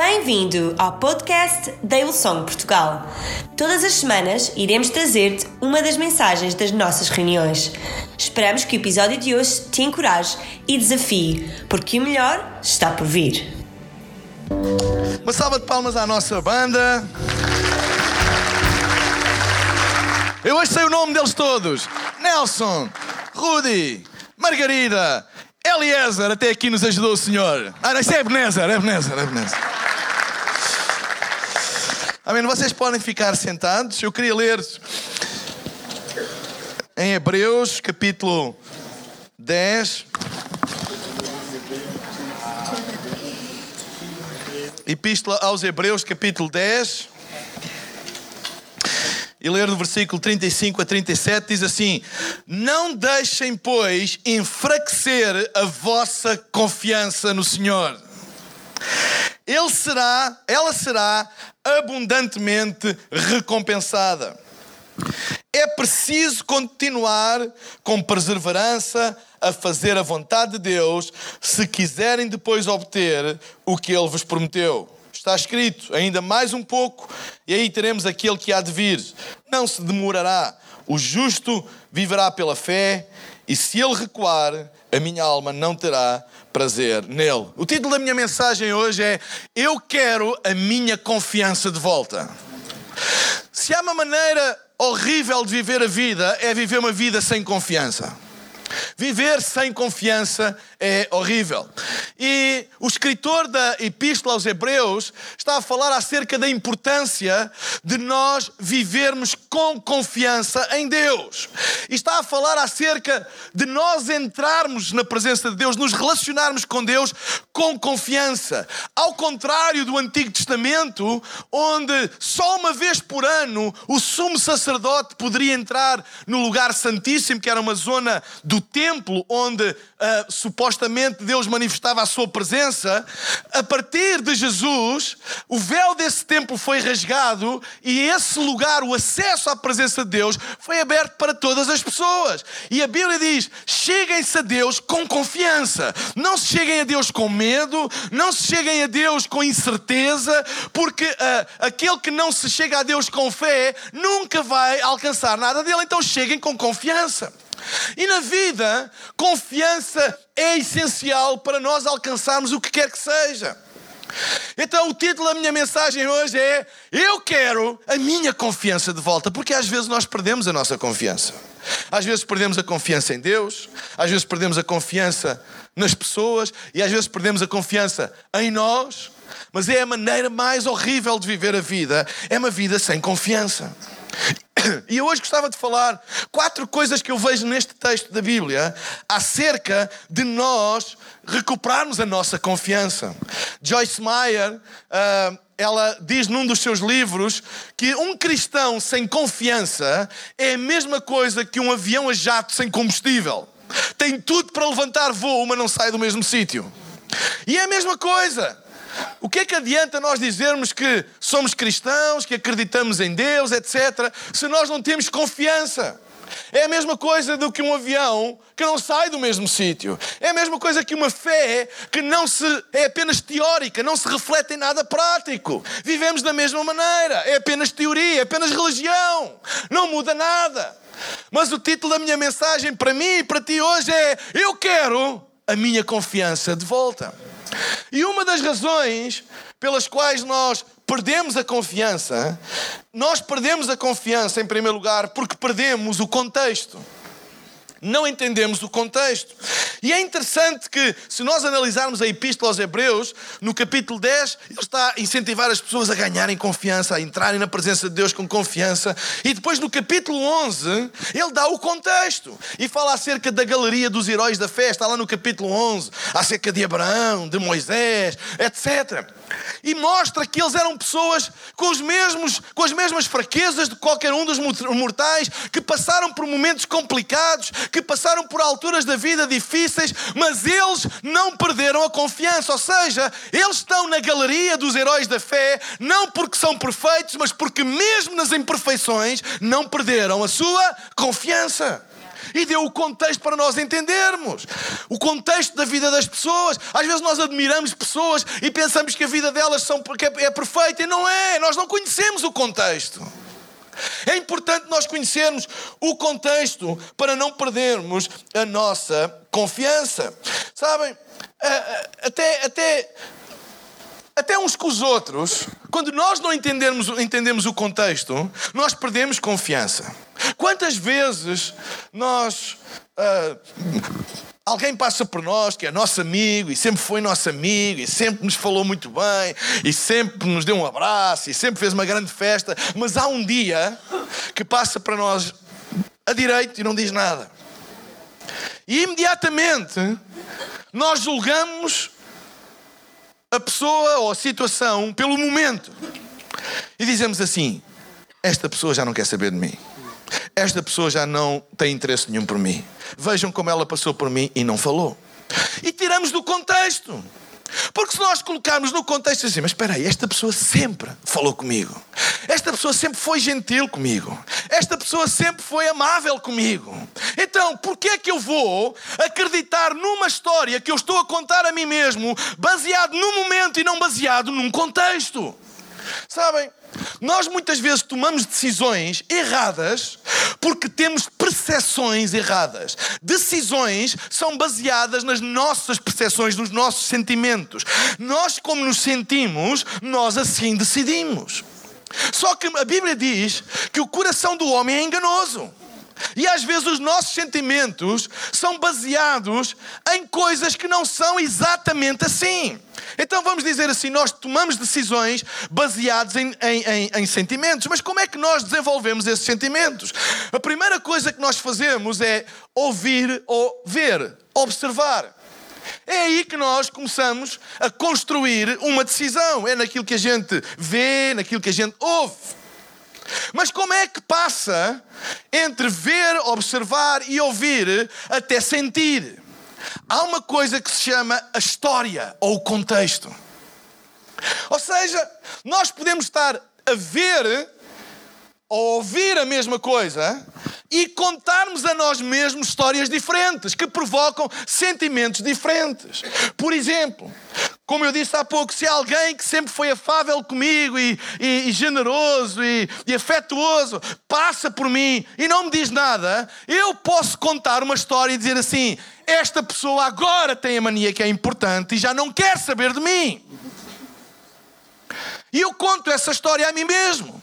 Bem-vindo ao podcast da Song Portugal. Todas as semanas iremos trazer-te uma das mensagens das nossas reuniões. Esperamos que o episódio de hoje te encoraje e desafie, porque o melhor está por vir. Uma salva de palmas à nossa banda. Eu hoje sei o nome deles todos: Nelson, Rudy, Margarida, Eliezer, até aqui nos ajudou o Senhor. Ah, não, isso é Ebenezer, Ebenezer, Ebenezer. Amém. Vocês podem ficar sentados. Eu queria ler em Hebreus, capítulo 10. Epístola aos Hebreus, capítulo 10. E ler do versículo 35 a 37 diz assim: Não deixem, pois, enfraquecer a vossa confiança no Senhor. Ele será, ela será abundantemente recompensada. É preciso continuar com perseverança a fazer a vontade de Deus se quiserem depois obter o que Ele vos prometeu. Está escrito, ainda mais um pouco, e aí teremos aquele que há de vir. Não se demorará. O justo viverá pela fé, e se ele recuar, a minha alma não terá prazer nele. O título da minha mensagem hoje é Eu quero a minha confiança de volta. Se há uma maneira horrível de viver a vida, é viver uma vida sem confiança. Viver sem confiança é horrível. E o escritor da Epístola aos Hebreus está a falar acerca da importância de nós vivermos com confiança em Deus. E está a falar acerca de nós entrarmos na presença de Deus, nos relacionarmos com Deus com confiança. Ao contrário do Antigo Testamento, onde só uma vez por ano o sumo sacerdote poderia entrar no lugar santíssimo, que era uma zona do templo onde uh, supostamente Deus manifestava a sua presença, a partir de Jesus, o véu desse templo foi rasgado e esse lugar, o acesso à presença de Deus, foi aberto para todas as pessoas. E a Bíblia diz: cheguem-se a Deus com confiança. Não se cheguem a Deus com medo, não se cheguem a Deus com incerteza, porque uh, aquele que não se chega a Deus com fé nunca vai alcançar nada dele. Então cheguem com confiança. E na vida, confiança é essencial para nós alcançarmos o que quer que seja. Então, o título da minha mensagem hoje é: Eu quero a minha confiança de volta, porque às vezes nós perdemos a nossa confiança. Às vezes perdemos a confiança em Deus, às vezes perdemos a confiança nas pessoas e às vezes perdemos a confiança em nós. Mas é a maneira mais horrível de viver a vida, é uma vida sem confiança. E eu hoje gostava de falar quatro coisas que eu vejo neste texto da Bíblia acerca de nós recuperarmos a nossa confiança. Joyce Meyer, uh, ela diz num dos seus livros que um cristão sem confiança é a mesma coisa que um avião a jato sem combustível. Tem tudo para levantar voo, mas não sai do mesmo sítio. E é a mesma coisa. O que é que adianta nós dizermos que somos cristãos, que acreditamos em Deus, etc., se nós não temos confiança? É a mesma coisa do que um avião que não sai do mesmo sítio. É a mesma coisa que uma fé que não se é apenas teórica, não se reflete em nada prático. Vivemos da mesma maneira. É apenas teoria, é apenas religião. Não muda nada. Mas o título da minha mensagem para mim e para ti hoje é: Eu quero a minha confiança de volta. E uma das razões pelas quais nós perdemos a confiança, nós perdemos a confiança, em primeiro lugar, porque perdemos o contexto não entendemos o contexto. E é interessante que, se nós analisarmos a Epístola aos Hebreus, no capítulo 10, ele está a incentivar as pessoas a ganharem confiança, a entrarem na presença de Deus com confiança. E depois, no capítulo 11, ele dá o contexto e fala acerca da galeria dos heróis da fé. Está lá no capítulo 11, acerca de Abraão, de Moisés, etc. E mostra que eles eram pessoas com, os mesmos, com as mesmas fraquezas de qualquer um dos mortais, que passaram por momentos complicados, que passaram por alturas da vida difíceis, mas eles não perderam a confiança. Ou seja, eles estão na galeria dos heróis da fé, não porque são perfeitos, mas porque, mesmo nas imperfeições, não perderam a sua confiança. E deu o contexto para nós entendermos. O contexto da vida das pessoas. Às vezes nós admiramos pessoas e pensamos que a vida delas são, é, é perfeita e não é. Nós não conhecemos o contexto. É importante nós conhecermos o contexto para não perdermos a nossa confiança. Sabem, até, até, até uns com os outros, quando nós não entendermos, entendemos o contexto, nós perdemos confiança. Quantas vezes nós. Uh, Alguém passa por nós que é nosso amigo e sempre foi nosso amigo e sempre nos falou muito bem e sempre nos deu um abraço e sempre fez uma grande festa, mas há um dia que passa para nós a direito e não diz nada. E imediatamente nós julgamos a pessoa ou a situação pelo momento e dizemos assim: esta pessoa já não quer saber de mim. Esta pessoa já não tem interesse nenhum por mim. Vejam como ela passou por mim e não falou. E tiramos do contexto. Porque se nós colocarmos no contexto assim, mas espera aí, esta pessoa sempre falou comigo. Esta pessoa sempre foi gentil comigo. Esta pessoa sempre foi amável comigo. Então, por que é que eu vou acreditar numa história que eu estou a contar a mim mesmo, baseado num momento e não baseado num contexto? Sabem? Nós muitas vezes tomamos decisões erradas porque temos percepções erradas. Decisões são baseadas nas nossas percepções, nos nossos sentimentos. Nós, como nos sentimos, nós assim decidimos. Só que a Bíblia diz que o coração do homem é enganoso. E às vezes os nossos sentimentos são baseados em coisas que não são exatamente assim. Então vamos dizer assim: nós tomamos decisões baseadas em, em, em, em, sentimentos. Mas como é que nós desenvolvemos esses sentimentos? A primeira coisa que nós fazemos é ouvir ou ver, observar. É aí que nós começamos a construir uma decisão. É naquilo que a gente vê, naquilo que a gente ouve. Mas como é que passa entre ver, observar e ouvir até sentir? Há uma coisa que se chama a história ou o contexto. Ou seja, nós podemos estar a ver ou ouvir a mesma coisa e contarmos a nós mesmos histórias diferentes que provocam sentimentos diferentes. Por exemplo, como eu disse há pouco, se alguém que sempre foi afável comigo e, e, e generoso e, e afetuoso passa por mim e não me diz nada, eu posso contar uma história e dizer assim: esta pessoa agora tem a mania que é importante e já não quer saber de mim. E eu conto essa história a mim mesmo.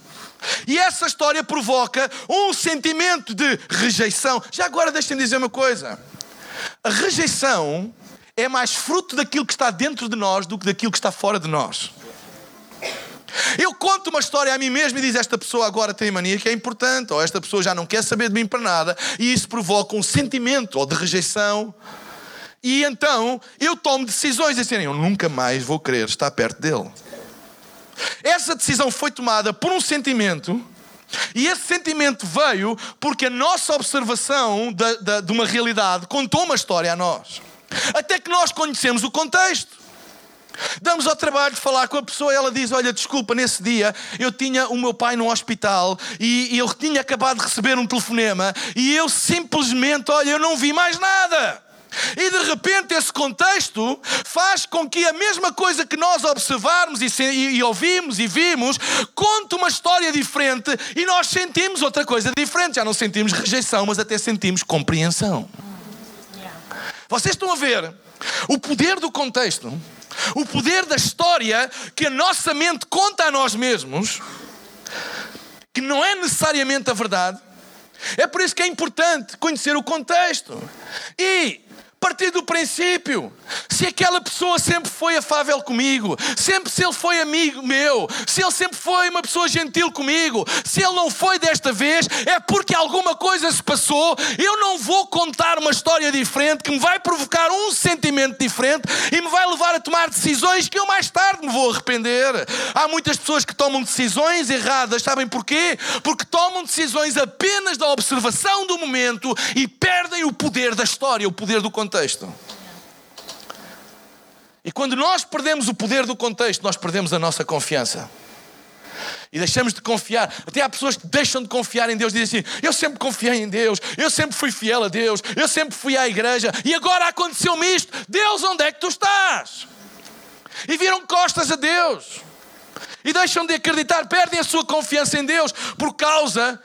E essa história provoca um sentimento de rejeição. Já agora deixem-me dizer uma coisa: a rejeição é mais fruto daquilo que está dentro de nós do que daquilo que está fora de nós. Eu conto uma história a mim mesmo e diz: Esta pessoa agora tem mania que é importante, ou esta pessoa já não quer saber de mim para nada, e isso provoca um sentimento ou de rejeição. E então eu tomo decisões assim: Eu nunca mais vou querer estar perto dele. Essa decisão foi tomada por um sentimento. E esse sentimento veio porque a nossa observação de, de, de uma realidade contou uma história a nós. Até que nós conhecemos o contexto. Damos ao trabalho de falar com a pessoa e ela diz: Olha, desculpa, nesse dia eu tinha o meu pai no hospital e, eu tinha acabado de receber um telefonema e eu simplesmente, olha, eu não vi mais nada. E de repente esse contexto faz com que a mesma coisa que nós observarmos e, e, e, ouvimos e vimos conte uma história diferente e nós sentimos outra coisa diferente. Já não sentimos rejeição, mas até sentimos compreensão. Vocês estão a ver o poder do contexto, o poder da história que a nossa mente conta a nós mesmos, que não é necessariamente a verdade. É por isso que é importante conhecer o contexto. E partir do princípio. Se aquela pessoa sempre foi afável comigo, sempre se ele foi amigo meu, se ele sempre foi uma pessoa gentil comigo, se ele não foi desta vez, é porque alguma coisa se passou. Eu não vou contar uma história diferente que me vai provocar um sentimento diferente e me vai levar a tomar decisões que eu mais tarde me vou arrepender. Há muitas pessoas que tomam decisões erradas, sabem porquê? Porque tomam decisões apenas da observação do momento e perdem o poder da história, o poder do contexto contexto. E quando nós perdemos o poder do contexto, nós perdemos a nossa confiança. E deixamos de confiar. Até há pessoas que deixam de confiar em Deus e dizem assim: Eu sempre confiei em Deus, eu sempre fui fiel a Deus, eu sempre fui à igreja e agora aconteceu-me isto. Deus, onde é que tu estás? E viram costas a Deus. E deixam de acreditar, perdem a sua confiança em Deus por causa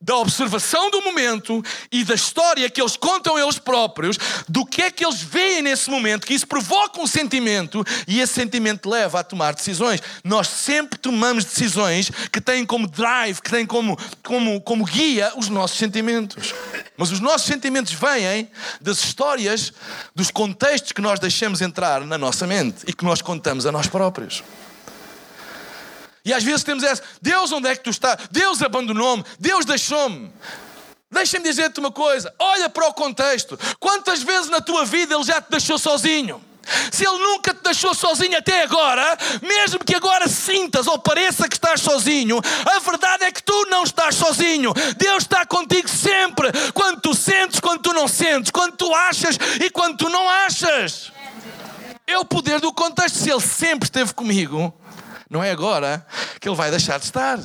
da observação do momento e da história que eles contam eles próprios, do que é que eles veem nesse momento, que isso provoca um sentimento e esse sentimento leva a tomar decisões. Nós sempre tomamos decisões que têm como drive, que têm como, como, como guia os nossos sentimentos. Mas os nossos sentimentos vêm das histórias, dos contextos que nós deixamos entrar na nossa mente e que nós contamos a nós próprios. E às vezes temos essa: Deus, onde é que tu estás? Deus abandonou-me, Deus deixou-me. Deixa-me dizer-te uma coisa: olha para o contexto. Quantas vezes na tua vida Ele já te deixou sozinho? Se Ele nunca te deixou sozinho até agora, mesmo que agora sintas ou pareça que estás sozinho, a verdade é que tu não estás sozinho. Deus está contigo sempre. Quando tu sentes, quando tu não sentes, quando tu achas e quando tu não achas. É o poder do contexto. Se Ele sempre esteve comigo, não é agora que ele vai deixar de estar.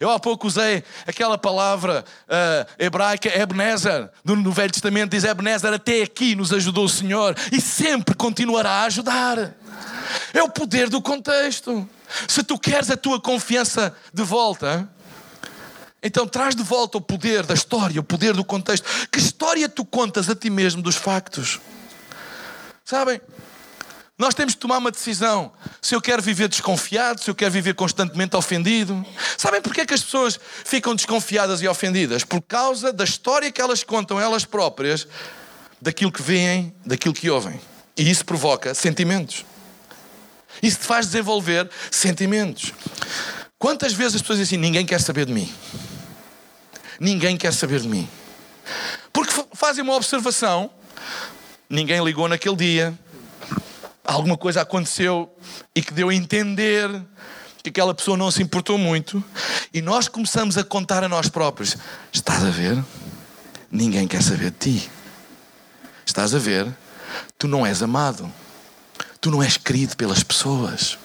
Eu há pouco usei aquela palavra uh, hebraica Ebenezer, no Velho Testamento diz Ebenezer, até aqui nos ajudou o Senhor e sempre continuará a ajudar. É o poder do contexto. Se tu queres a tua confiança de volta, então traz de volta o poder da história, o poder do contexto. Que história tu contas a ti mesmo dos factos? Sabem? Nós temos de tomar uma decisão. Se eu quero viver desconfiado, se eu quero viver constantemente ofendido. Sabem porquê que as pessoas ficam desconfiadas e ofendidas? Por causa da história que elas contam elas próprias, daquilo que veem, daquilo que ouvem. E isso provoca sentimentos. Isso te faz desenvolver sentimentos. Quantas vezes as pessoas dizem assim: ninguém quer saber de mim? Ninguém quer saber de mim. Porque fazem uma observação, ninguém ligou naquele dia, alguma coisa aconteceu e que deu a entender que aquela pessoa não se importou muito, e nós começamos a contar a nós próprios: Estás a ver? Ninguém quer saber de ti. Estás a ver? Tu não és amado. Tu não és querido pelas pessoas.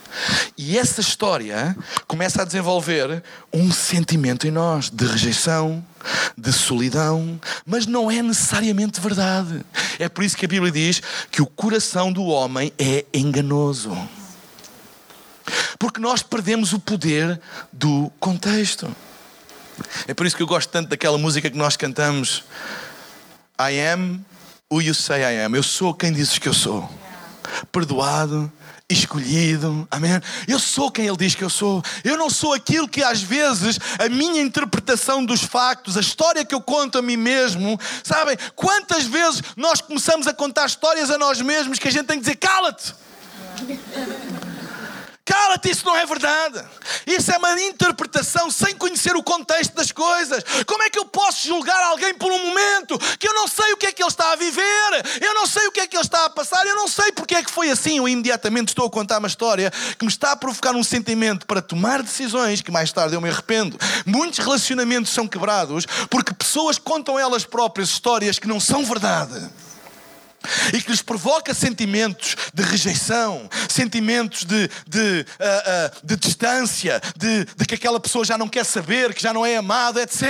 E essa história começa a desenvolver um sentimento em nós de rejeição, de solidão, mas não é necessariamente verdade. É por isso que a Bíblia diz que o coração do homem é enganoso. Porque nós perdemos o poder do contexto. É por isso que eu gosto tanto daquela música que nós cantamos. I am who you say I am. Eu sou quem dizes que eu sou. Perdoado, escolhido, amém? Eu sou quem Ele diz que eu sou. Eu não sou aquilo que às vezes a minha interpretação dos factos, a história que eu conto a mim mesmo, sabem? Quantas vezes nós começamos a contar histórias a nós mesmos que a gente tem que dizer: cala-te! Cala-te, isso não é verdade. Isso é uma interpretação sem conhecer o contexto das coisas. Como é que eu posso julgar alguém por um momento que eu não sei o que é que ele está a viver? Eu não sei o que é que ele está a passar, eu não sei porque é que foi assim. Eu imediatamente estou a contar uma história que me está a provocar um sentimento para tomar decisões que mais tarde eu me arrependo. Muitos relacionamentos são quebrados porque pessoas contam elas próprias histórias que não são verdade e que lhes provoca sentimentos de rejeição, sentimentos de, de, uh, uh, de distância, de, de, que aquela pessoa já não quer saber, que já não é amado, etc.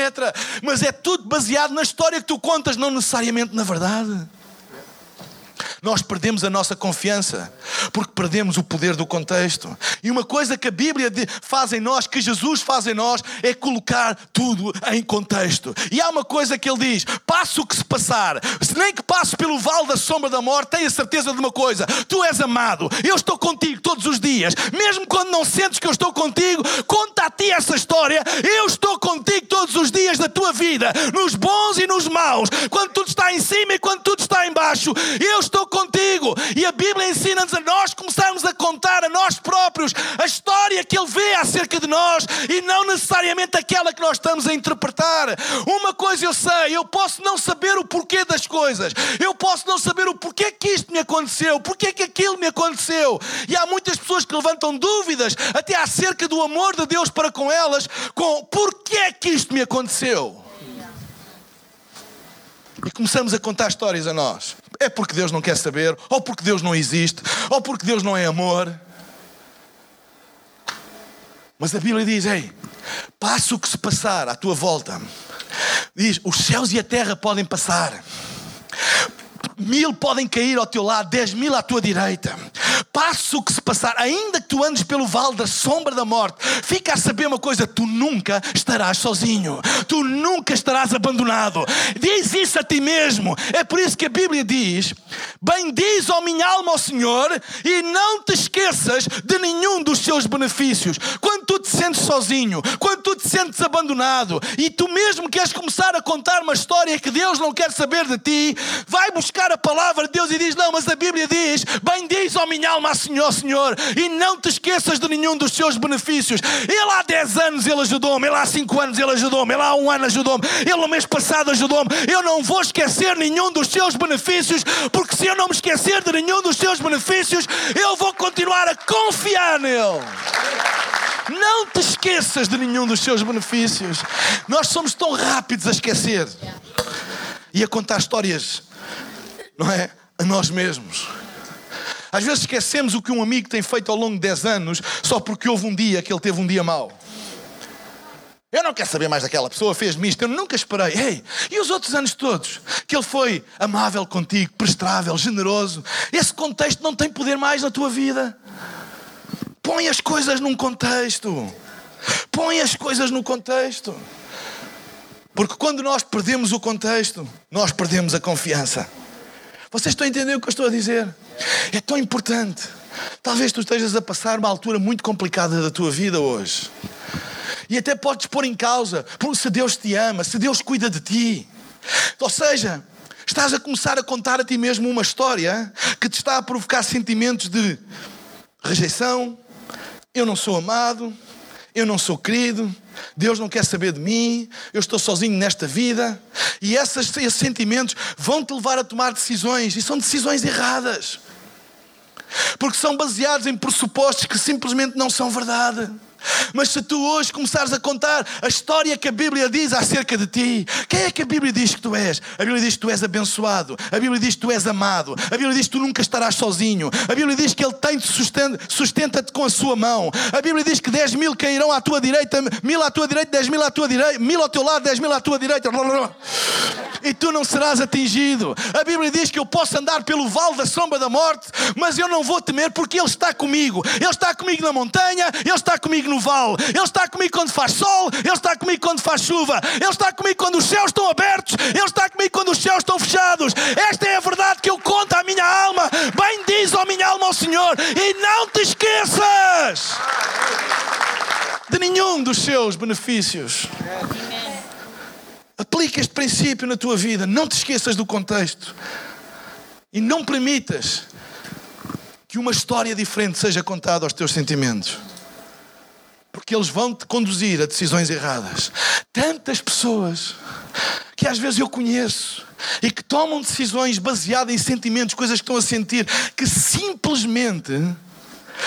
Mas é tudo baseado na história que tu contas, não necessariamente na verdade. Nós perdemos a nossa confiança porque perdemos o poder do contexto. E uma coisa que a Bíblia faz em nós, que Jesus faz em nós, é colocar tudo em contexto. E há uma coisa que ele diz: passe o que se passar, se nem que passe pelo vale da sombra da morte, tenha certeza de uma coisa: tu és amado, eu estou contigo todos os dias, mesmo quando não sentes que eu estou contigo, conta a ti essa história. Eu estou contigo todos os dias da tua vida, nos bons e nos maus, quando tudo está em cima e quando tudo está em baixo. Eu estou contigo. E a Bíblia ensina-nos a nós começarmos a contar a nós próprios a história que Ele vê acerca de nós e não necessariamente aquela que nós estamos a interpretar. Uma coisa eu sei, eu posso não saber o porquê das coisas, eu posso não saber o porquê que isto me aconteceu, porquê que aquilo me aconteceu. E há muitas pessoas que levantam dúvidas até acerca do amor de Deus para com elas, com porquê que isto me aconteceu. E começamos a contar histórias a nós. É porque Deus não quer saber, ou porque Deus não existe, ou porque Deus não é amor. Mas a Bíblia diz: Ei, passa o que se passar à tua volta. Diz: os céus e a terra podem passar. Mil podem cair ao teu lado, dez mil à tua direita. Passe o que se passar, ainda que tu andes pelo vale da sombra da morte, fica a saber uma coisa: tu nunca estarás sozinho, tu nunca estarás abandonado. Diz isso a ti mesmo. É por isso que a Bíblia diz: Bendiz, ó minha alma, ao Senhor, e não te esqueças de nenhum dos seus benefícios. Quando tu te sentes sozinho, quando tu te sentes abandonado, e tu mesmo queres começar a contar uma história que Deus não quer saber de ti, vai buscar a palavra de Deus e diz: Não, mas a Bíblia diz: Bendiz, ó minha alma, Senhor, Senhor, e não te esqueças de nenhum dos seus benefícios. Ele há 10 anos ele ajudou-me, ele há 5 anos ele ajudou-me, ele há um ano ajudou-me, ele no mês passado ajudou-me. Eu não vou esquecer nenhum dos seus benefícios, porque se eu não me esquecer de nenhum dos seus benefícios, eu vou continuar a confiar nele. Não te esqueças de nenhum dos seus benefícios. Nós somos tão rápidos a esquecer e a contar histórias, não é? A nós mesmos. Às vezes esquecemos o que um amigo tem feito ao longo de 10 anos só porque houve um dia que ele teve um dia mau. Eu não quero saber mais daquela pessoa, fez-me isto, eu nunca esperei. Ei, e os outros anos todos? Que ele foi amável contigo, prestável, generoso. Esse contexto não tem poder mais na tua vida. Põe as coisas num contexto. Põe as coisas no contexto. Porque quando nós perdemos o contexto, nós perdemos a confiança. Vocês estão a entender o que eu estou a dizer? É tão importante. Talvez tu estejas a passar uma altura muito complicada da tua vida hoje. E até podes pôr em causa se Deus te ama, se Deus cuida de ti. Ou seja, estás a começar a contar a ti mesmo uma história que te está a provocar sentimentos de rejeição, eu não sou amado, eu não sou querido, Deus não quer saber de mim, eu estou sozinho nesta vida. E esses sentimentos vão te levar a tomar decisões, e são decisões erradas. Porque são baseados em pressupostos que simplesmente não são verdade. Mas se tu hoje começares a contar a história que a Bíblia diz acerca de ti, quem é que a Bíblia diz que tu és? A Bíblia diz que tu és abençoado, a Bíblia diz que tu és amado, a Bíblia diz que tu nunca estarás sozinho, a Bíblia diz que Ele tem-te sustenta-te com a sua mão, a Bíblia diz que 10 mil cairão à tua direita, mil à tua direita, 10 mil à tua direita, mil ao teu lado, 10 mil à tua direita, e tu não serás atingido. A Bíblia diz que eu posso andar pelo vale da sombra da morte, mas eu não vou temer porque Ele está comigo. Ele está comigo na montanha, Ele está comigo no vale. Ele está comigo quando faz sol, Ele está comigo quando faz chuva, Ele está comigo quando os céus estão abertos, Ele está comigo quando os céus estão fechados. Esta é a verdade que eu conto à minha alma. Bem diz, ó minha alma, ao Senhor, e não te esqueças de nenhum dos seus benefícios. Aplica este princípio na tua vida. Não te esqueças do contexto. E não permitas que uma história diferente seja contada aos teus sentimentos porque eles vão te conduzir a decisões erradas. Tantas pessoas que às vezes eu conheço e que tomam decisões baseadas em sentimentos, coisas que estão a sentir, que simplesmente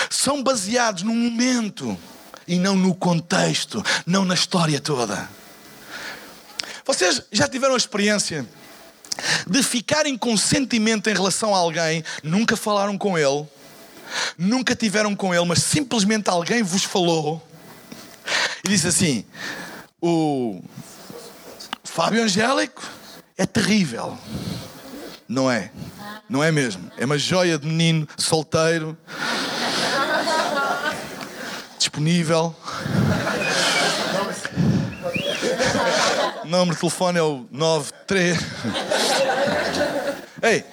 são baseados num momento e não no contexto, não na história toda. Vocês já tiveram a experiência de ficarem com sentimento em relação a alguém, nunca falaram com ele, nunca tiveram com ele, mas simplesmente alguém vos falou e disse assim: o Fábio Angélico é terrível. Não é? Não é mesmo? É uma joia de menino solteiro, disponível. O número de telefone é o 93. Ei,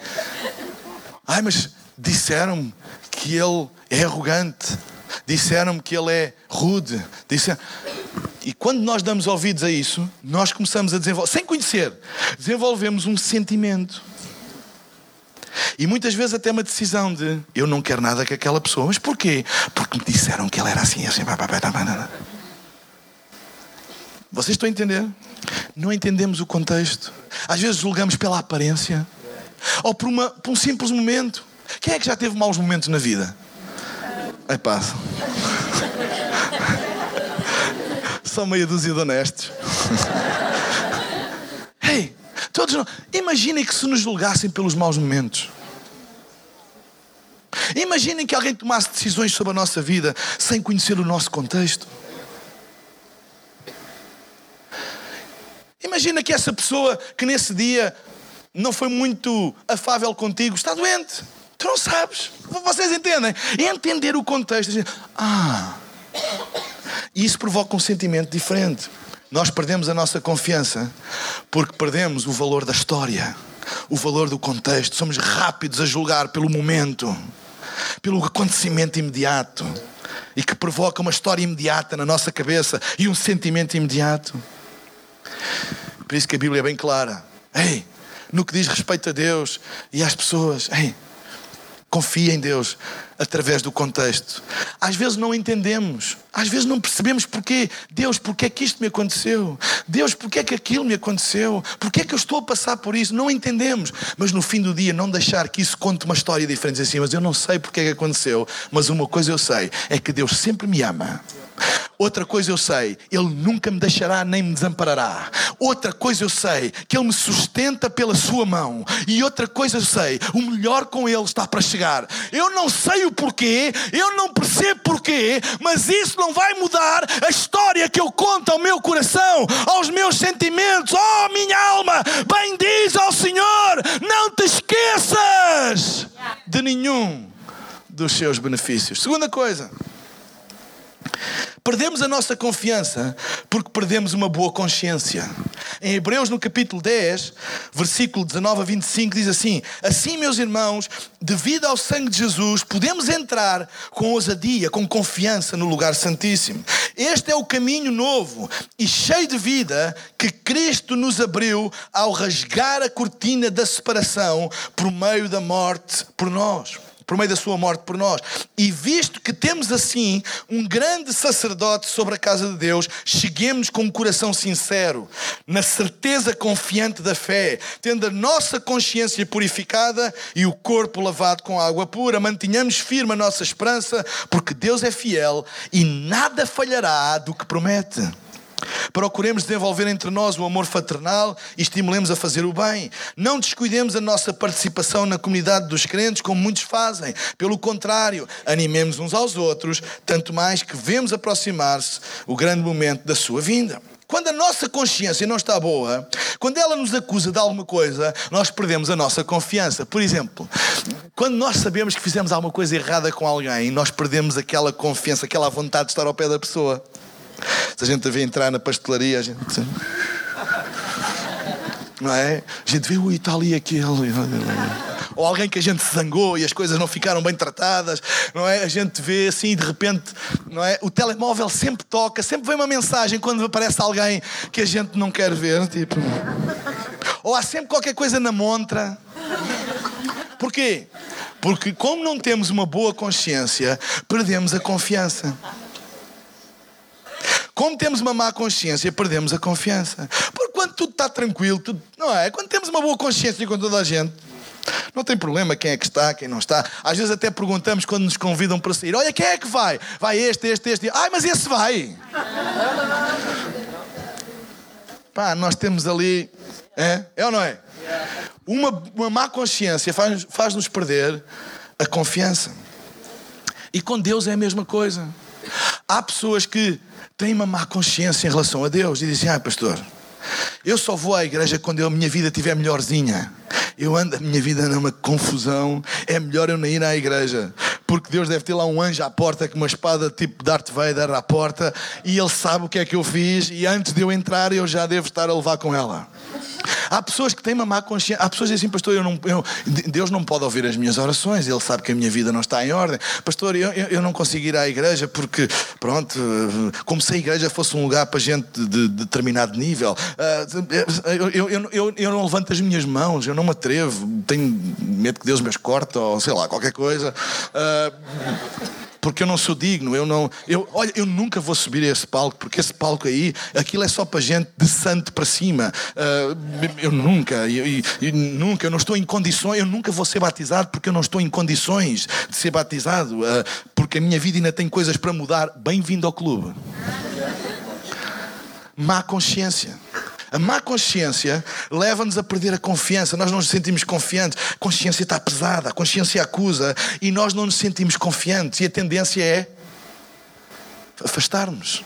ai, mas disseram-me que ele é arrogante disseram-me que ele é rude. Disseram... E quando nós damos ouvidos a isso, nós começamos a desenvolver, sem conhecer, desenvolvemos um sentimento. E muitas vezes até uma decisão de eu não quero nada com aquela pessoa. Mas porquê? Porque me disseram que ele era assim, assim. Vocês estão a entender? Não entendemos o contexto. Às vezes julgamos pela aparência ou por, uma, por um simples momento. Quem é que já teve maus momentos na vida? É pá. São meia dúzia de honestos. Ei, todos nós. Imaginem que se nos julgassem pelos maus momentos. Imaginem que alguém tomasse decisões sobre a nossa vida sem conhecer o nosso contexto. Imagina que essa pessoa que nesse dia não foi muito afável contigo está doente. Tu não sabes. Vocês entendem? Entender o contexto. Ah. Isso provoca um sentimento diferente. Nós perdemos a nossa confiança porque perdemos o valor da história, o valor do contexto. Somos rápidos a julgar pelo momento, pelo acontecimento imediato e que provoca uma história imediata na nossa cabeça e um sentimento imediato. Por isso que a Bíblia é bem clara. Ei, no que diz respeito a Deus e às pessoas, ei, confia em Deus através do contexto. Às vezes não entendemos, às vezes não percebemos porquê. Deus, porquê é que isto me aconteceu? Deus, porquê é que aquilo me aconteceu? Porquê é que eu estou a passar por isso? Não entendemos. Mas no fim do dia, não deixar que isso conte uma história diferente assim, mas eu não sei porquê é que aconteceu, mas uma coisa eu sei, é que Deus sempre me ama. Outra coisa eu sei, Ele nunca me deixará nem me desamparará. Outra coisa eu sei, que Ele me sustenta pela Sua mão. E outra coisa eu sei, o melhor com Ele está para chegar. Eu não sei o porquê, eu não percebo porquê, mas isso não vai mudar a história que eu conto ao meu coração, aos meus sentimentos. Oh, minha alma, bendiz ao Senhor, não te esqueças de nenhum dos seus benefícios. Segunda coisa. Perdemos a nossa confiança porque perdemos uma boa consciência. Em Hebreus, no capítulo 10, versículo 19 a 25, diz assim: Assim, meus irmãos, devido ao sangue de Jesus, podemos entrar com ousadia, com confiança no lugar santíssimo. Este é o caminho novo e cheio de vida que Cristo nos abriu ao rasgar a cortina da separação por meio da morte por nós por meio da sua morte por nós. E visto que temos assim um grande sacerdote sobre a casa de Deus, cheguemos com um coração sincero, na certeza confiante da fé, tendo a nossa consciência purificada e o corpo lavado com água pura, mantenhamos firme a nossa esperança, porque Deus é fiel e nada falhará do que promete. Procuremos desenvolver entre nós o amor fraternal e estimulemos a fazer o bem. Não descuidemos a nossa participação na comunidade dos crentes, como muitos fazem. Pelo contrário, animemos uns aos outros, tanto mais que vemos aproximar-se o grande momento da sua vinda. Quando a nossa consciência não está boa, quando ela nos acusa de alguma coisa, nós perdemos a nossa confiança. Por exemplo, quando nós sabemos que fizemos alguma coisa errada com alguém, nós perdemos aquela confiança, aquela vontade de estar ao pé da pessoa. Se a gente vê entrar na pastelaria, a gente. Não é? A gente vê, está ali aquele. Ou alguém que a gente se zangou e as coisas não ficaram bem tratadas, não é? A gente vê assim, de repente, não é? O telemóvel sempre toca, sempre vem uma mensagem quando aparece alguém que a gente não quer ver, tipo. Ou há sempre qualquer coisa na montra. Porquê? Porque, como não temos uma boa consciência, perdemos a confiança. Como temos uma má consciência, perdemos a confiança. Porque quando tudo está tranquilo, tudo, não é? Quando temos uma boa consciência com toda a gente, não tem problema quem é que está, quem não está. Às vezes até perguntamos quando nos convidam para sair: olha, quem é que vai? Vai este, este, este. Ai, mas esse vai. Pá, nós temos ali. É? É ou não é? Uma, uma má consciência faz-nos faz perder a confiança. E com Deus é a mesma coisa. Há pessoas que têm uma má consciência em relação a Deus e dizem: Ah, pastor, eu só vou à igreja quando a minha vida estiver melhorzinha. Eu ando a minha vida numa confusão. É melhor eu não ir à igreja. Porque Deus deve ter lá um anjo à porta com uma espada tipo Darth Vader à porta e ele sabe o que é que eu fiz e antes de eu entrar eu já devo estar a levar com ela. Há pessoas que têm uma má consciência. Há pessoas que dizem, pastor, eu não, eu, Deus não pode ouvir as minhas orações, Ele sabe que a minha vida não está em ordem. Pastor, eu, eu não consigo ir à igreja porque, pronto, como se a igreja fosse um lugar para gente de, determinado nível. Ah, eu, eu, eu, eu não levanto as minhas mãos, eu não me atrevo, tenho medo que Deus me as corte ou sei lá, qualquer coisa. Porque eu não sou digno, eu não, eu, olha, eu nunca vou subir a esse palco, porque esse palco aí, aquilo é só para gente de santo para cima. Uh, eu nunca, eu, eu, nunca, eu não estou em condições, eu nunca vou ser batizado porque eu não estou em condições de ser batizado, uh, porque a minha vida ainda tem coisas para mudar. Bem-vindo ao clube. Má consciência. A má consciência leva-nos a perder a confiança. Nós não nos sentimos confiantes. A consciência está pesada, a consciência acusa e nós não nos sentimos confiantes. E a tendência é afastar-nos,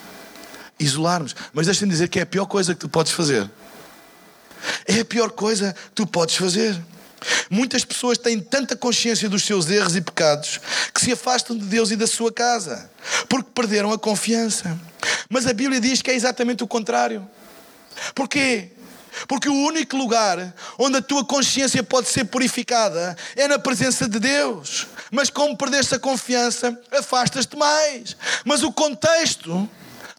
isolar-nos. Mas deixem-me dizer que é a pior coisa que tu podes fazer. É a pior coisa que tu podes fazer. Muitas pessoas têm tanta consciência dos seus erros e pecados que se afastam de Deus e da sua casa, porque perderam a confiança. Mas a Bíblia diz que é exatamente o contrário. Porquê? Porque o único lugar onde a tua consciência pode ser purificada é na presença de Deus. Mas como perdeste a confiança, afastas-te mais. Mas o contexto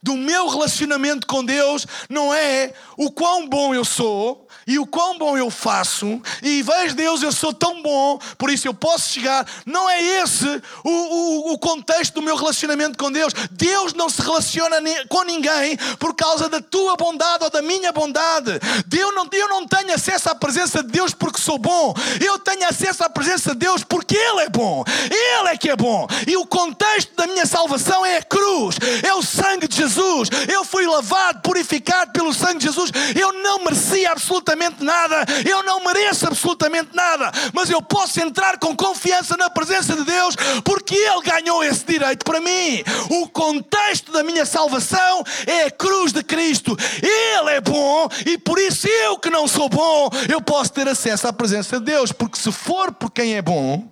do meu relacionamento com Deus não é o quão bom eu sou e o quão bom eu faço e vejo Deus, eu sou tão bom, por isso eu posso chegar. Não é esse o, o, o contexto do meu relacionamento com Deus. Deus não se relaciona com ninguém por causa da tua bondade ou da minha bondade. Deus não, eu não tenho acesso à presença de Deus porque sou bom. Eu tenho acesso à presença de Deus porque Ele é bom. Ele é que é bom. E o contexto da minha salvação é a cruz, é o sangue de Jesus. Eu fui lavado, purificado pelo sangue de Jesus. Eu não merecia absolutamente nada. Eu não mereço absolutamente nada. Mas eu posso entrar com confiança na presença de Deus porque Ele ganhou esse direito para mim. O contexto da minha salvação é a cruz de Cristo. Ele é bom e por isso eu que não sou bom, eu posso ter acesso à presença de Deus. Porque se for por quem é bom.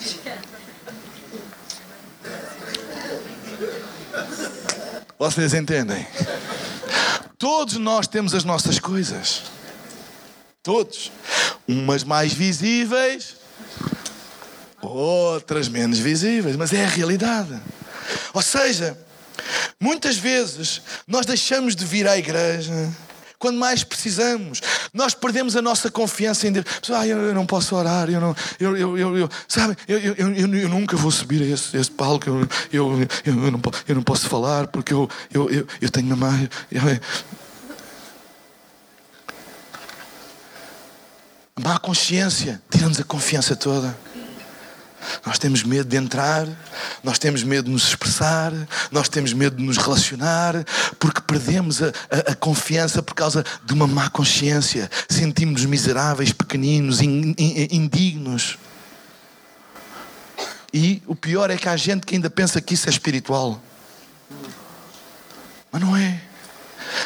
Vocês entendem? Todos nós temos as nossas coisas. Todos. Umas mais visíveis, outras menos visíveis, mas é a realidade. Ou seja, muitas vezes nós deixamos de vir à igreja quando mais precisamos. Nós perdemos a nossa confiança em Deus. Ah, eu, eu não posso orar, eu não, eu, eu, eu, eu sabe, eu, eu, eu, eu, nunca vou subir a esse, esse palco, eu, eu, eu, não, eu não posso falar porque eu, eu, eu, eu tenho uma má. A má consciência tira-nos a confiança toda. Nós temos medo de entrar, nós temos medo de nos expressar, nós temos medo de nos relacionar, porque perdemos a, a, a confiança por causa de uma má consciência. Sentimos-nos miseráveis, pequeninos, in, in, indignos. E o pior é que há gente que ainda pensa que isso é espiritual. Mas não é.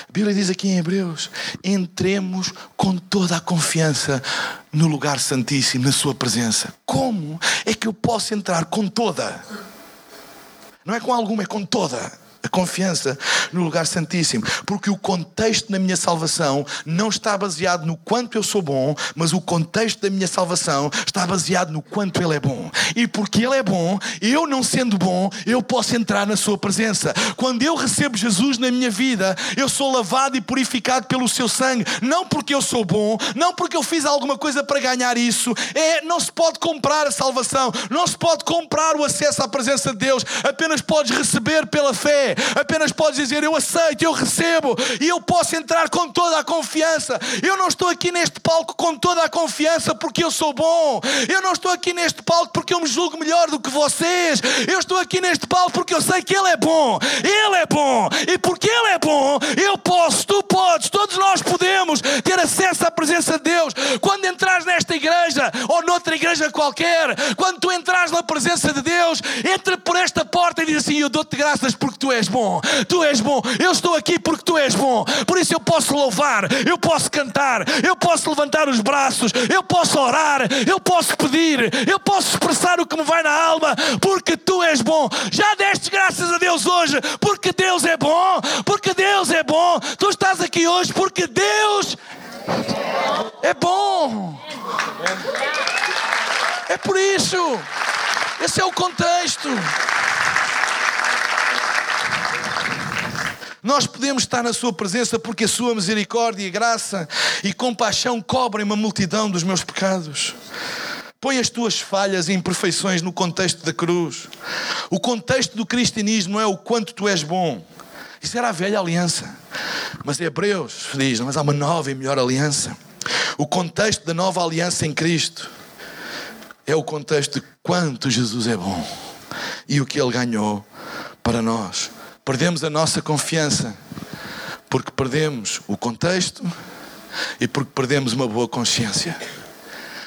A Bíblia diz aqui em Hebreus: entremos com toda a confiança no lugar santíssimo, na Sua presença. Como é que eu posso entrar com toda? Não é com alguma, é com toda a confiança no lugar santíssimo, porque o contexto da minha salvação não está baseado no quanto eu sou bom, mas o contexto da minha salvação está baseado no quanto ele é bom. E porque ele é bom, eu não sendo bom, eu posso entrar na sua presença. Quando eu recebo Jesus na minha vida, eu sou lavado e purificado pelo seu sangue, não porque eu sou bom, não porque eu fiz alguma coisa para ganhar isso. É, não se pode comprar a salvação, não se pode comprar o acesso à presença de Deus, apenas podes receber pela fé apenas podes dizer: Eu aceito, eu recebo e eu posso entrar com toda a confiança. Eu não estou aqui neste palco com toda a confiança porque eu sou bom. Eu não estou aqui neste palco porque eu me julgo melhor do que vocês. Eu estou aqui neste palco porque eu sei que Ele é bom. Ele é bom. E porque Ele é bom, eu posso, tu podes, todos nós podemos ter acesso à presença de Deus. Quando entras nesta igreja ou noutra igreja qualquer, quando tu entras na presença de Deus, entra por esta porta e diz assim: Eu dou-te graças porque tu és és bom, tu és bom, eu estou aqui porque tu és bom, por isso eu posso louvar, eu posso cantar, eu posso levantar os braços, eu posso orar, eu posso pedir, eu posso expressar o que me vai na alma, porque tu és bom. Já deste graças a Deus hoje, porque Deus é bom, porque Deus é bom. Tu estás aqui hoje porque Deus é bom. É por isso. Esse é o contexto. Nós podemos estar na Sua presença porque a Sua misericórdia graça e compaixão cobrem uma multidão dos meus pecados. Põe as tuas falhas e imperfeições no contexto da cruz. O contexto do cristianismo é o quanto tu és bom. Isso era a velha aliança. Mas Hebreus diz, mas há uma nova e melhor aliança. O contexto da nova aliança em Cristo é o contexto de quanto Jesus é bom e o que Ele ganhou para nós. Perdemos a nossa confiança porque perdemos o contexto e porque perdemos uma boa consciência.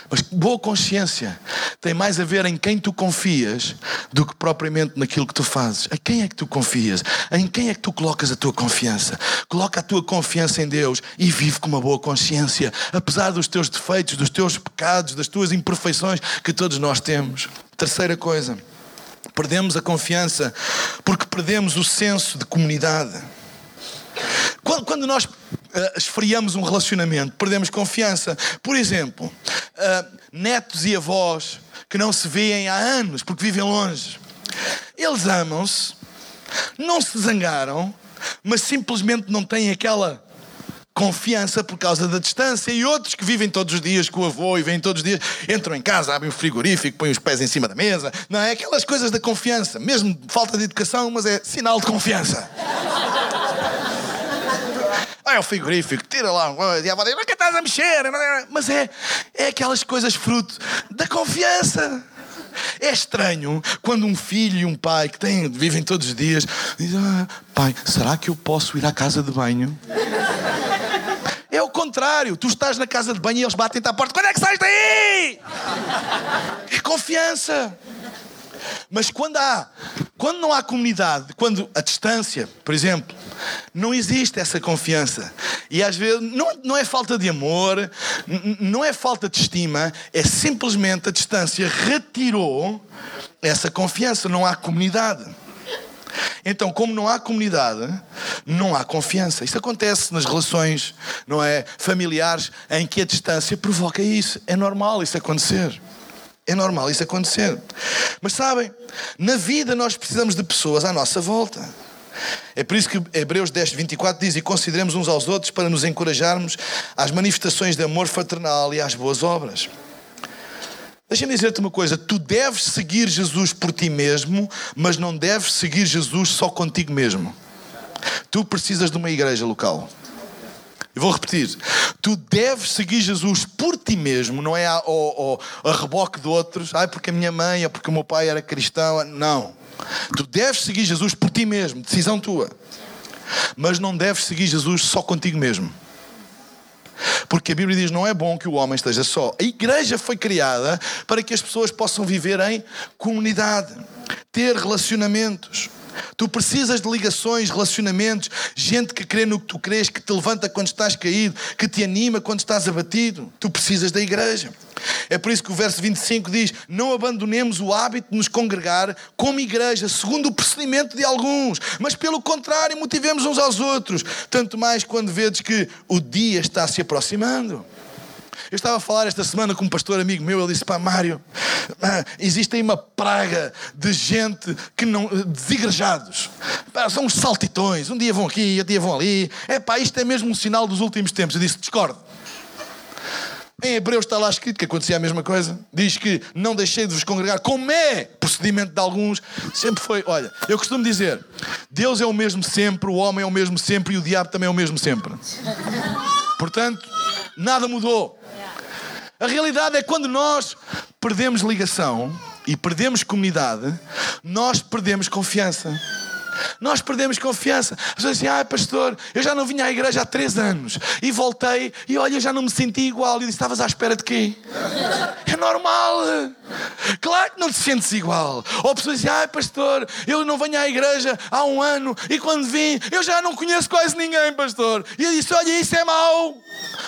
Mas boa consciência tem mais a ver em quem tu confias do que propriamente naquilo que tu fazes. A quem é que tu confias? Em quem é que tu colocas a tua confiança? Coloca a tua confiança em Deus e vive com uma boa consciência, apesar dos teus defeitos, dos teus pecados, das tuas imperfeições que todos nós temos. Terceira coisa, perdemos a confiança porque perdemos o senso de comunidade. Quando, quando nós uh, esfriamos um relacionamento, perdemos confiança. Por exemplo, uh, netos e avós que não se veem há anos porque vivem longe. Eles amam-se, não se zangaram, mas simplesmente não têm aquela confiança por causa da distância e outros que vivem todos os dias com o avô e vêm todos os dias, entram em casa, abrem o frigorífico, põem os pés em cima da mesa, não é? Aquelas coisas da confiança, mesmo falta de educação, mas é sinal de confiança. Vai ao frigorífico, tira lá e a avó diz, não que estás a mexer? Mas é, é aquelas coisas fruto da confiança. É estranho quando um filho e um pai que têm, vivem todos os dias dizem: ah, Pai, será que eu posso ir à casa de banho? É o contrário. Tu estás na casa de banho e eles batem-te à porta. Quando é que sais daí? É confiança. Mas quando há, quando não há comunidade, quando a distância, por exemplo, não existe essa confiança. E às vezes não, não é falta de amor, não é falta de estima, é simplesmente a distância retirou essa confiança, não há comunidade. Então, como não há comunidade, não há confiança. Isso acontece nas relações, não é, familiares, em que a distância provoca isso. É normal isso acontecer. É normal isso acontecer. Mas sabem, na vida nós precisamos de pessoas à nossa volta. É por isso que Hebreus 10, 24 diz: E consideremos uns aos outros para nos encorajarmos às manifestações de amor fraternal e às boas obras. Deixa-me dizer-te uma coisa: tu deves seguir Jesus por ti mesmo, mas não deves seguir Jesus só contigo mesmo. Tu precisas de uma igreja local. Eu vou repetir. Tu deves seguir Jesus por ti mesmo, não é a, a, a, reboque de outros. Ai, porque a minha mãe ou porque o meu pai era cristão. Não. Tu deves seguir Jesus por ti mesmo, decisão tua. Mas não deves seguir Jesus só contigo mesmo. Porque a Bíblia diz: não é bom que o homem esteja só. A igreja foi criada para que as pessoas possam viver em comunidade, ter relacionamentos. Tu precisas de ligações, relacionamentos, gente que crê no que tu crês, que te levanta quando estás caído, que te anima quando estás abatido. Tu precisas da igreja. É por isso que o verso 25 diz: Não abandonemos o hábito de nos congregar como igreja, segundo o procedimento de alguns, mas pelo contrário, motivemos uns aos outros, tanto mais quando vedes que o dia está se aproximando. Eu estava a falar esta semana com um pastor amigo meu, ele disse: Pá, Mário, ah, existe aí uma praga de gente que não. desigrejados. Pá, são uns saltitões. Um dia vão aqui, outro dia vão ali. É pá, isto é mesmo um sinal dos últimos tempos. Eu disse: discordo. Em Hebreus está lá escrito que acontecia a mesma coisa. Diz que não deixei de vos congregar, como é procedimento de alguns. Sempre foi. Olha, eu costumo dizer: Deus é o mesmo sempre, o homem é o mesmo sempre e o diabo também é o mesmo sempre. Portanto, nada mudou. A realidade é que quando nós perdemos ligação e perdemos comunidade, nós perdemos confiança. Nós perdemos confiança. As pessoas dizem, ah, pastor, eu já não vinha à igreja há três anos e voltei e olha, eu já não me senti igual. E disse, estavas à espera de quê? É normal. Claro que não te sentes igual. Ou pessoas dizem, ah, pastor, eu não venho à igreja há um ano e quando vim, eu já não conheço quase ninguém, pastor. E eu disse, olha, isso é mau.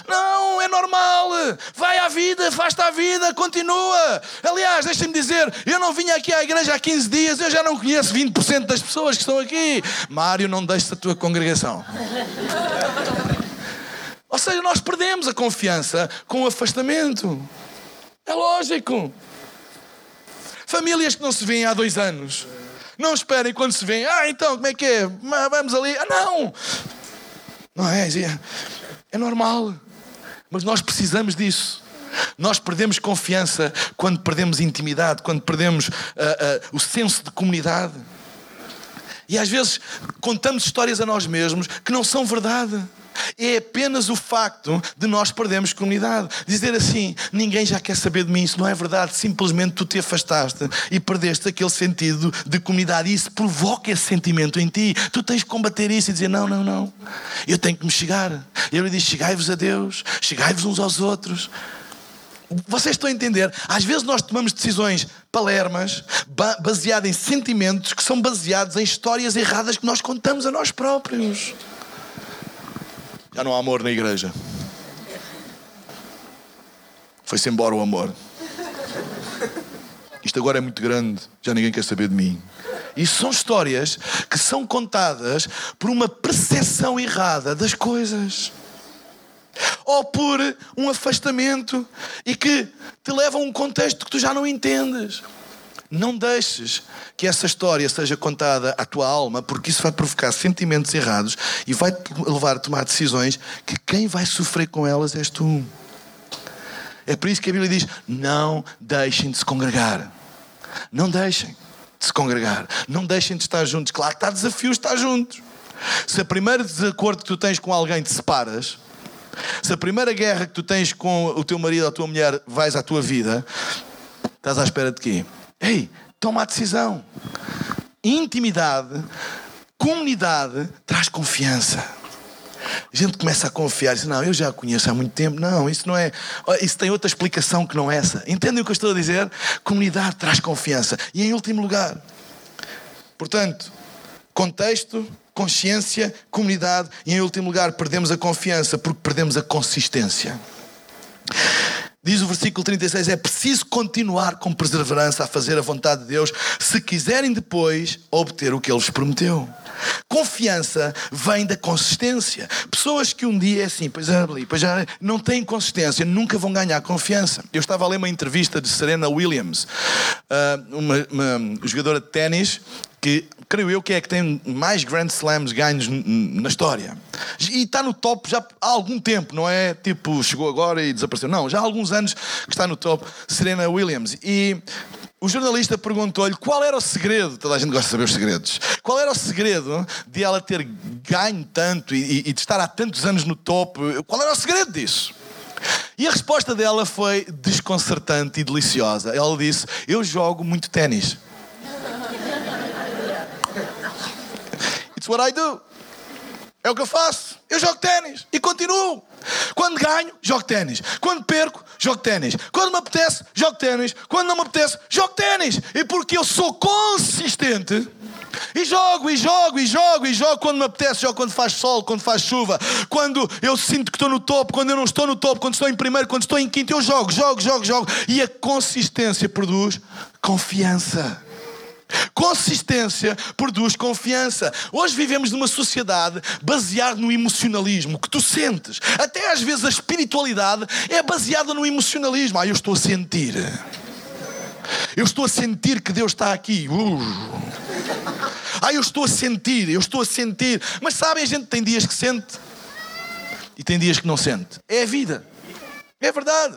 Não, é normal. Vai à vida, faz-te à vida, continua. Aliás, deixa-me dizer, eu não vim aqui à igreja há 15 dias, eu já não conheço 20% das pessoas que estão aqui. Mário, não deixes a tua congregação. Ou seja, nós perdemos a confiança com o afastamento. É lógico. Famílias que não se veem há dois anos. Não esperem quando se veem. Ah, então, como é que é? Vamos ali. Ah, não. Não é? É normal. Mas nós precisamos disso. Nós perdemos confiança quando perdemos intimidade, quando perdemos uh, uh, o senso de comunidade. E às vezes contamos histórias a nós mesmos que não são verdade. É apenas o facto de nós perdermos comunidade. Dizer assim, ninguém já quer saber de mim, isso não é verdade. Simplesmente tu te afastaste e perdeste aquele sentido de comunidade. E isso provoca esse sentimento em ti. Tu tens que combater isso e dizer: não, não, não. Eu tenho que me chegar. Ele diz: chegai-vos a Deus, chegai-vos uns aos outros. Vocês estão a entender? Às vezes nós tomamos decisões palermas baseadas em sentimentos que são baseados em histórias erradas que nós contamos a nós próprios. Já não há amor na igreja. Foi-se embora o amor. Isto agora é muito grande, já ninguém quer saber de mim. Isso são histórias que são contadas por uma percepção errada das coisas. Ou por um afastamento e que te leva a um contexto que tu já não entendes. Não deixes que essa história seja contada à tua alma, porque isso vai provocar sentimentos errados e vai te levar a tomar decisões que quem vai sofrer com elas és tu. É por isso que a Bíblia diz: não deixem de se congregar. Não deixem de se congregar. Não deixem de estar juntos. Claro que está desafio estar juntos. Se a primeira desacordo que tu tens com alguém te separas, se a primeira guerra que tu tens com o teu marido ou a tua mulher vais à tua vida, estás à espera de quê? Ei, toma a decisão. Intimidade, comunidade, traz confiança. A gente começa a confiar, diz, não, eu já a conheço há muito tempo. Não, isso não é. Isso tem outra explicação que não é essa. Entendem o que eu estou a dizer? Comunidade traz confiança. E em último lugar, portanto, contexto, consciência, comunidade e em último lugar, perdemos a confiança porque perdemos a consistência. Diz o versículo 36: é preciso continuar com perseverança a fazer a vontade de Deus se quiserem depois obter o que Ele vos prometeu. Confiança vem da consistência. Pessoas que um dia é assim, pois é, pois já não têm consistência, nunca vão ganhar confiança. Eu estava a ler uma entrevista de Serena Williams, ah, uma, uma jogadora de ténis, que creio eu que é que tem mais Grand Slams ganhos na história. E está no top já há algum tempo, não é tipo chegou agora e desapareceu. Não, já há alguns anos que está no top, Serena Williams. E o jornalista perguntou-lhe qual era o segredo, toda a gente gosta de saber os segredos, qual era o segredo de ela ter ganho tanto e, e de estar há tantos anos no topo, qual era o segredo disso? E a resposta dela foi desconcertante e deliciosa. Ela disse: Eu jogo muito ténis. It's what I do. É o que eu faço. Eu jogo ténis e continuo. Quando ganho, jogo ténis. Quando perco, jogo ténis. Quando me apetece, jogo ténis. Quando não me apetece, jogo ténis. E porque eu sou consistente. E jogo, e jogo, e jogo, e jogo quando me apetece, jogo quando faz sol, quando faz chuva, quando eu sinto que estou no topo, quando eu não estou no topo, quando estou em primeiro, quando estou em quinto, eu jogo, jogo, jogo, jogo. E a consistência produz confiança. Consistência produz confiança. Hoje vivemos numa sociedade baseada no emocionalismo, que tu sentes. Até às vezes a espiritualidade é baseada no emocionalismo. Ah, eu estou a sentir. Eu estou a sentir que Deus está aqui. Uh. Ah, eu estou a sentir, eu estou a sentir. Mas sabem, a gente tem dias que sente e tem dias que não sente. É a vida. É verdade.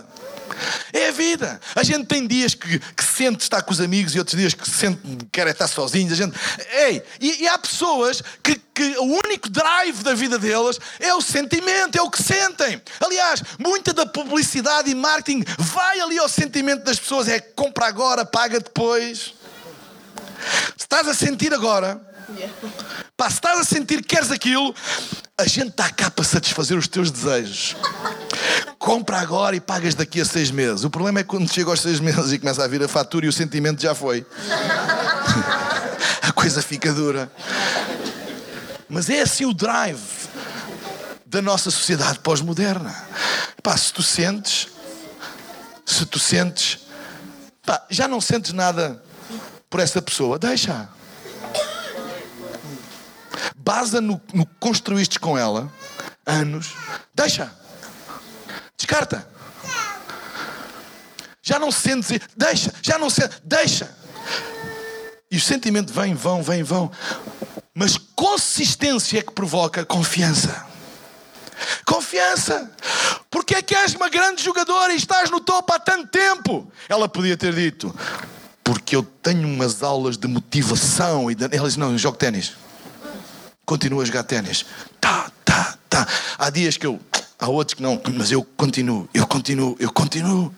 É a vida. A gente tem dias que, que sente estar com os amigos e outros dias que sente que quer estar sozinhos. A gente, ei, e, e há pessoas que, que o único drive da vida delas é o sentimento, é o que sentem. Aliás, muita da publicidade e marketing vai ali ao sentimento das pessoas: é compra agora, paga depois. Se estás a sentir agora, pá, se estás a sentir que queres aquilo, a gente está cá para satisfazer os teus desejos. Compra agora e pagas daqui a seis meses. O problema é quando chega aos seis meses e começa a vir a fatura e o sentimento já foi. a coisa fica dura. Mas é assim o drive da nossa sociedade pós-moderna. Pá, se tu sentes, se tu sentes, pá, já não sentes nada por essa pessoa, deixa. Basa no, que construíste com ela, anos, deixa. Descarta. Já não sentes, deixa, já não sentes, deixa. E o sentimento vem, vão, vem, vão. Mas consistência é que provoca confiança. Confiança. Porque é que és uma grande jogadora e estás no topo há tanto tempo? Ela podia ter dito, porque eu tenho umas aulas de motivação. E ela disse, não, eu jogo ténis. Continua a jogar ténis. Tá, tá, tá. Há dias que eu Há outros que não, mas eu continuo, eu continuo, eu continuo.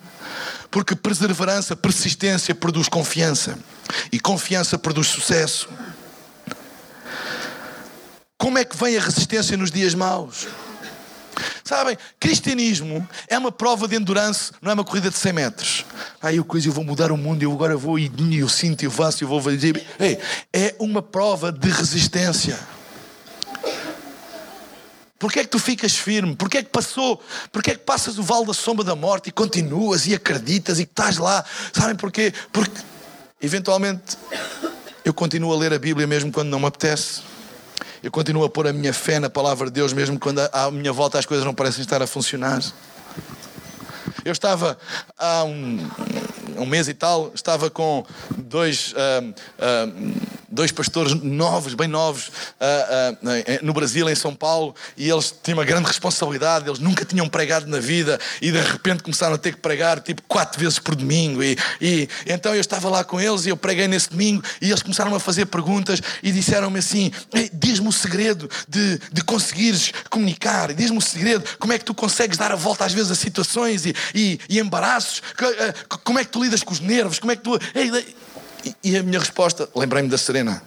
Porque perseverança, persistência produz confiança. E confiança produz sucesso. Como é que vem a resistência nos dias maus? Sabem, cristianismo é uma prova de endurance, não é uma corrida de 100 metros. Aí eu coisa, eu vou mudar o mundo, eu agora vou e eu sinto, eu faço, eu vou fazer. Ei, é uma prova de resistência. Porquê é que tu ficas firme? Porquê é que passou? Porquê é que passas o vale da sombra da morte e continuas e acreditas e que estás lá? Sabem porquê? Porque eventualmente eu continuo a ler a Bíblia mesmo quando não me apetece. Eu continuo a pôr a minha fé na palavra de Deus mesmo quando à minha volta as coisas não parecem estar a funcionar. Eu estava há um, um mês e tal, estava com dois. Uh, uh, dois pastores novos, bem novos, uh, uh, no Brasil, em São Paulo, e eles tinham uma grande responsabilidade, eles nunca tinham pregado na vida e de repente começaram a ter que pregar tipo quatro vezes por domingo. E, e então eu estava lá com eles e eu preguei nesse domingo e eles começaram a fazer perguntas e disseram-me assim: diz-me o segredo de, de conseguires comunicar, diz-me o segredo, como é que tu consegues dar a volta às vezes a situações e, e, e embaraços, ah, como é que tu lidas com os nervos, como é que tu. E a minha resposta, lembrei-me da Serena.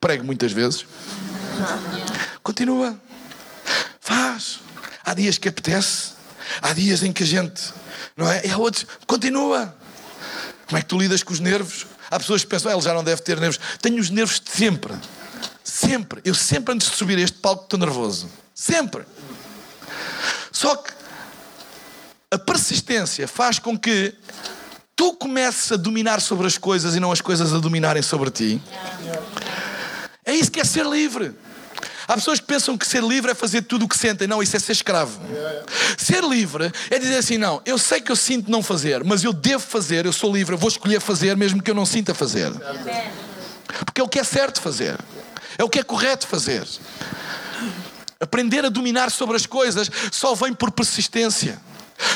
Prego muitas vezes. Continua. Faz. Há dias que apetece. Há dias em que a gente. Não é? E há outros. Continua. Como é que tu lidas com os nervos? Há pessoas que pensam, ah, ele já não deve ter nervos. Tenho os nervos de sempre. Sempre. Eu sempre antes de subir a este palco estou nervoso. Sempre. Só que a persistência faz com que tu comeces a dominar sobre as coisas e não as coisas a dominarem sobre ti. É isso que é ser livre. Há pessoas que pensam que ser livre é fazer tudo o que sentem. Não, isso é ser escravo. Ser livre é dizer assim: não, eu sei que eu sinto não fazer, mas eu devo fazer, eu sou livre, eu vou escolher fazer mesmo que eu não sinta fazer. Porque é o que é certo fazer, é o que é correto fazer. Aprender a dominar sobre as coisas só vem por persistência.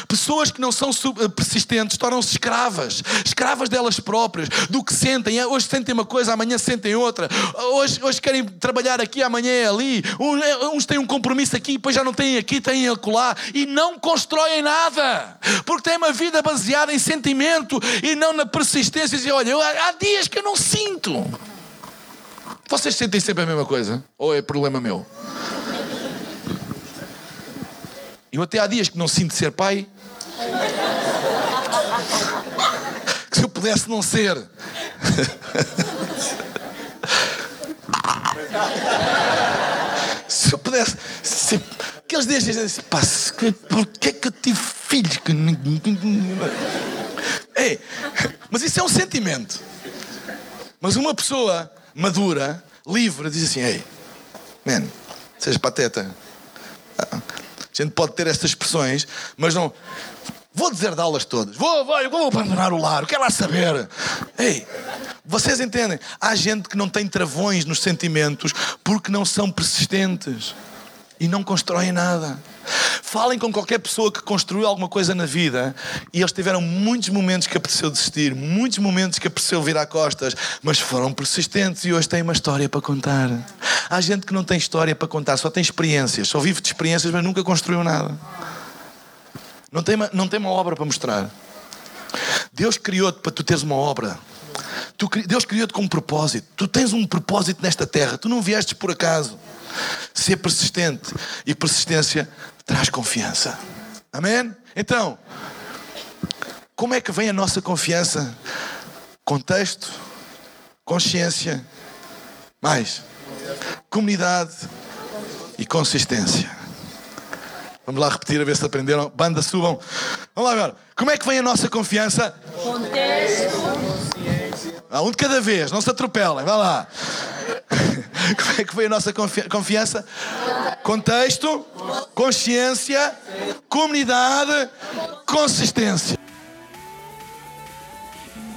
Pessoas que não são eh, persistentes tornam-se escravas, escravas delas próprias, do que sentem. Hoje sentem uma coisa, amanhã sentem outra. Hoje, hoje querem trabalhar aqui, amanhã é ali. Eh, uns têm um compromisso aqui, depois já não têm aqui, têm acolá. E não constroem nada, porque têm uma vida baseada em sentimento e não na persistência. E olha, há dias que eu não sinto. Vocês sentem sempre a mesma coisa? Ou é problema meu? Eu até há dias que não sinto ser pai. Que se eu pudesse não ser. se eu pudesse. Se, aqueles dias dizem assim, pá, porquê que eu tive filhos que. É, mas isso é um sentimento. Mas uma pessoa madura, livre, diz assim: Ei, man, seja pateta. A gente pode ter estas expressões, mas não. Vou dizer de aulas todas. Vou, vou, vou abandonar o lar. Quero lá saber. Ei, vocês entendem? Há gente que não tem travões nos sentimentos porque não são persistentes e não constroem nada. Falem com qualquer pessoa que construiu alguma coisa na vida e eles tiveram muitos momentos que apeteceu desistir, muitos momentos que apeteceu virar costas, mas foram persistentes e hoje têm uma história para contar. Há gente que não tem história para contar, só tem experiências, só vive de experiências, mas nunca construiu nada. Não tem uma, não tem uma obra para mostrar. Deus criou-te para tu teres uma obra. Tu, Deus criou-te com um propósito. Tu tens um propósito nesta terra. Tu não viestes por acaso. Ser persistente. E persistência traz confiança. Amém? Então, como é que vem a nossa confiança? Contexto, consciência, mais comunidade e consistência. Vamos lá repetir a ver se aprenderam. Banda, subam. Vamos lá agora. Como é que vem a nossa confiança? Contexto. Ah, um de cada vez, não se atropelem. Vai lá. Como é que vem a nossa confiança? Contexto, consciência, comunidade, consistência.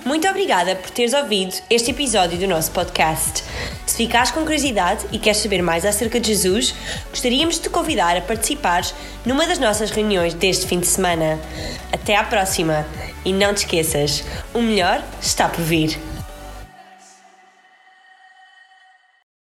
Muito obrigada por teres ouvido este episódio do nosso podcast. Se ficares com curiosidade e queres saber mais acerca de Jesus, gostaríamos de te convidar a participar numa das nossas reuniões deste fim de semana. Até à próxima! E não te esqueças, o melhor está por vir.